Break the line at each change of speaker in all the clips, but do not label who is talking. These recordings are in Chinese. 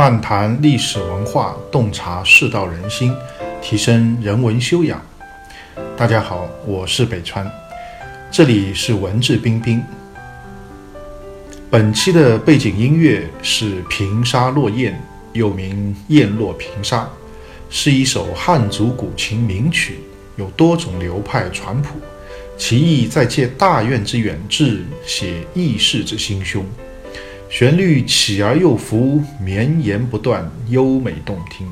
漫谈历史文化，洞察世道人心，提升人文修养。大家好，我是北川，这里是文质彬彬。本期的背景音乐是《平沙落雁》，又名《雁落平沙》，是一首汉族古琴名曲，有多种流派传谱，其意在借大愿之远志，写义士之心胸。旋律起而又伏，绵延不断，优美动听，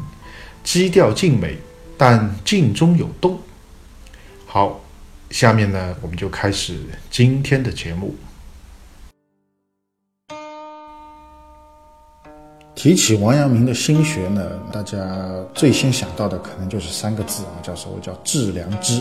基调静美，但静中有动。好，下面呢，我们就开始今天的节目。提起王阳明的心学呢，大家最先想到的可能就是三个字啊，叫什么？叫致良知。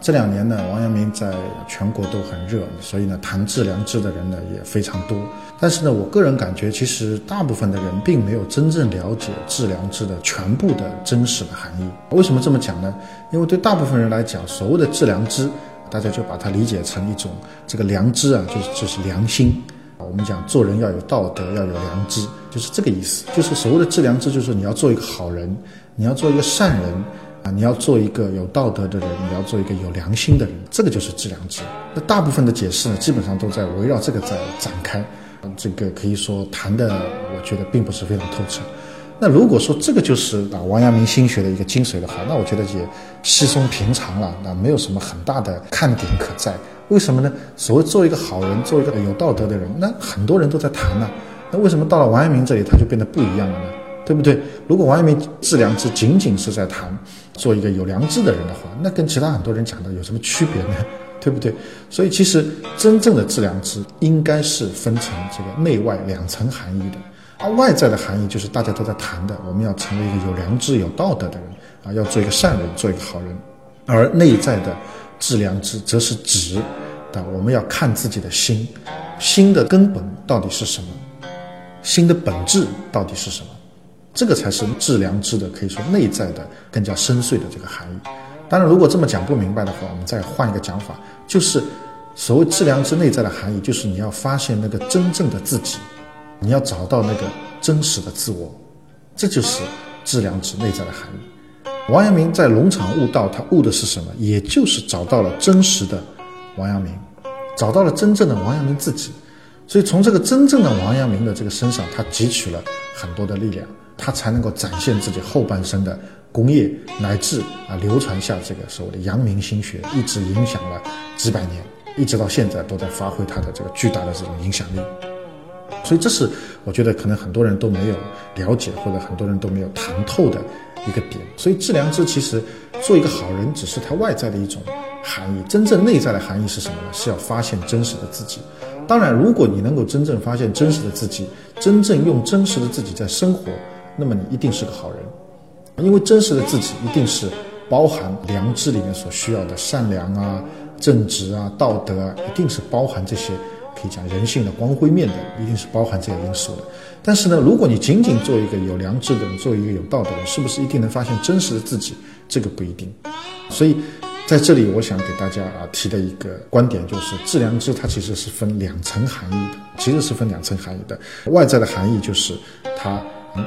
这两年呢，王阳明在全国都很热，所以呢，谈致良知的人呢也非常多。但是呢，我个人感觉，其实大部分的人并没有真正了解致良知的全部的真实的含义。为什么这么讲呢？因为对大部分人来讲，所谓的致良知，大家就把它理解成一种这个良知啊，就是就是良心。我们讲做人要有道德，要有良知，就是这个意思。就是所谓的致良知，就是你要做一个好人，你要做一个善人。你要做一个有道德的人，你要做一个有良心的人，这个就是致良知。那大部分的解释呢，基本上都在围绕这个在展开。这个可以说谈的，我觉得并不是非常透彻。那如果说这个就是啊王阳明心学的一个精髓的话，那我觉得也稀松平常了，那没有什么很大的看点可在。为什么呢？所谓做一个好人，做一个有道德的人，那很多人都在谈呢。那为什么到了王阳明这里，他就变得不一样了呢？对不对？如果王阳明致良知仅仅是在谈做一个有良知的人的话，那跟其他很多人讲的有什么区别呢？对不对？所以其实真正的致良知应该是分成这个内外两层含义的。而外在的含义就是大家都在谈的，我们要成为一个有良知、有道德的人啊，要做一个善人，做一个好人。而内在的致良知，则是指的我们要看自己的心，心的根本到底是什么？心的本质到底是什么？这个才是致良知的，可以说内在的更加深邃的这个含义。当然，如果这么讲不明白的话，我们再换一个讲法，就是所谓致良知内在的含义，就是你要发现那个真正的自己，你要找到那个真实的自我，这就是致良知内在的含义。王阳明在龙场悟道，他悟的是什么？也就是找到了真实的王阳明，找到了真正的王阳明自己。所以从这个真正的王阳明的这个身上，他汲取了很多的力量。他才能够展现自己后半生的功业，乃至啊流传下这个所谓的阳明心学，一直影响了几百年，一直到现在都在发挥他的这个巨大的这种影响力。所以这是我觉得可能很多人都没有了解，或者很多人都没有谈透的一个点。所以致良知其实做一个好人，只是他外在的一种含义，真正内在的含义是什么呢？是要发现真实的自己。当然，如果你能够真正发现真实的自己，真正用真实的自己在生活。那么你一定是个好人，因为真实的自己一定是包含良知里面所需要的善良啊、正直啊、道德啊，一定是包含这些可以讲人性的光辉面的，一定是包含这些因素的。但是呢，如果你仅仅做一个有良知的人，做一个有道德的人，是不是一定能发现真实的自己？这个不一定。所以在这里，我想给大家啊提的一个观点就是，致良知它其实是分两层含义的，其实是分两层含义的。外在的含义就是它。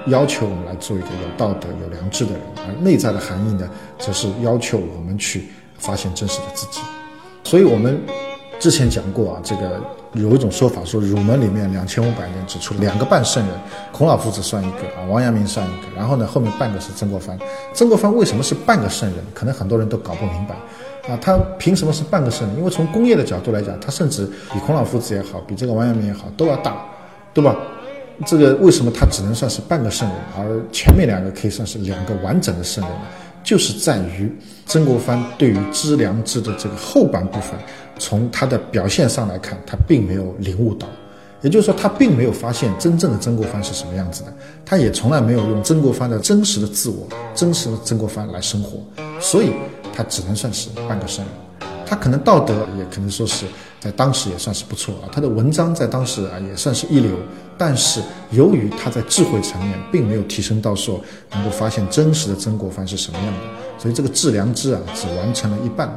要求我们来做一个有道德、有良知的人，而内在的含义呢，则是要求我们去发现真实的自己。所以，我们之前讲过啊，这个有一种说法说，儒门里面两千五百年只出两个半圣人，孔老夫子算一个啊，王阳明算一个，然后呢，后面半个是曾国藩。曾国藩为什么是半个圣人？可能很多人都搞不明白啊，他凭什么是半个圣人？因为从工业的角度来讲，他甚至比孔老夫子也好，比这个王阳明也好，都要大，对吧？这个为什么他只能算是半个圣人，而前面两个可以算是两个完整的圣人呢？就是在于曾国藩对于知良知的这个后半部分，从他的表现上来看，他并没有领悟到，也就是说，他并没有发现真正的曾国藩是什么样子的，他也从来没有用曾国藩的真实的自我、真实的曾国藩来生活，所以他只能算是半个圣人。他可能道德也可能说是在当时也算是不错啊，他的文章在当时啊也算是一流，但是由于他在智慧层面并没有提升到说能够发现真实的曾国藩是什么样的，所以这个致良知啊只完成了一半，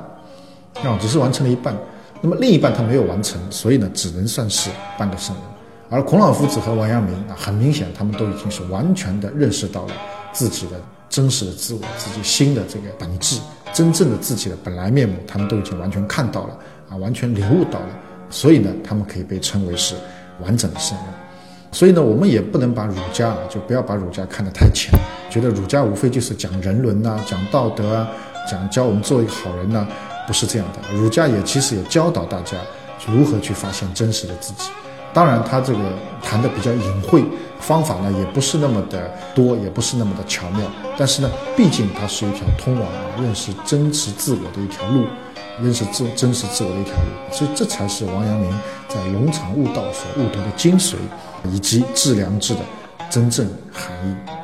啊只是完成了一半，那么另一半他没有完成，所以呢只能算是半个圣人，而孔老夫子和王阳明啊，很明显，他们都已经是完全的认识到了自己的真实的自我、自己心的这个本质、真正的自己的本来面目，他们都已经完全看到了啊，完全领悟到了。所以呢，他们可以被称为是完整的圣人。所以呢，我们也不能把儒家啊，就不要把儒家看得太浅，觉得儒家无非就是讲人伦呐，讲道德啊，讲教我们做一个好人呐，不是这样的。儒家也其实也教导大家如何去发现真实的自己。当然，他这个谈的比较隐晦，方法呢也不是那么的多，也不是那么的巧妙。但是呢，毕竟它是一条通往认识真实自我的一条路。认识自真实自我的一条路，所以这才是王阳明在龙场悟道所悟得的精髓，以及致良知的真正含义。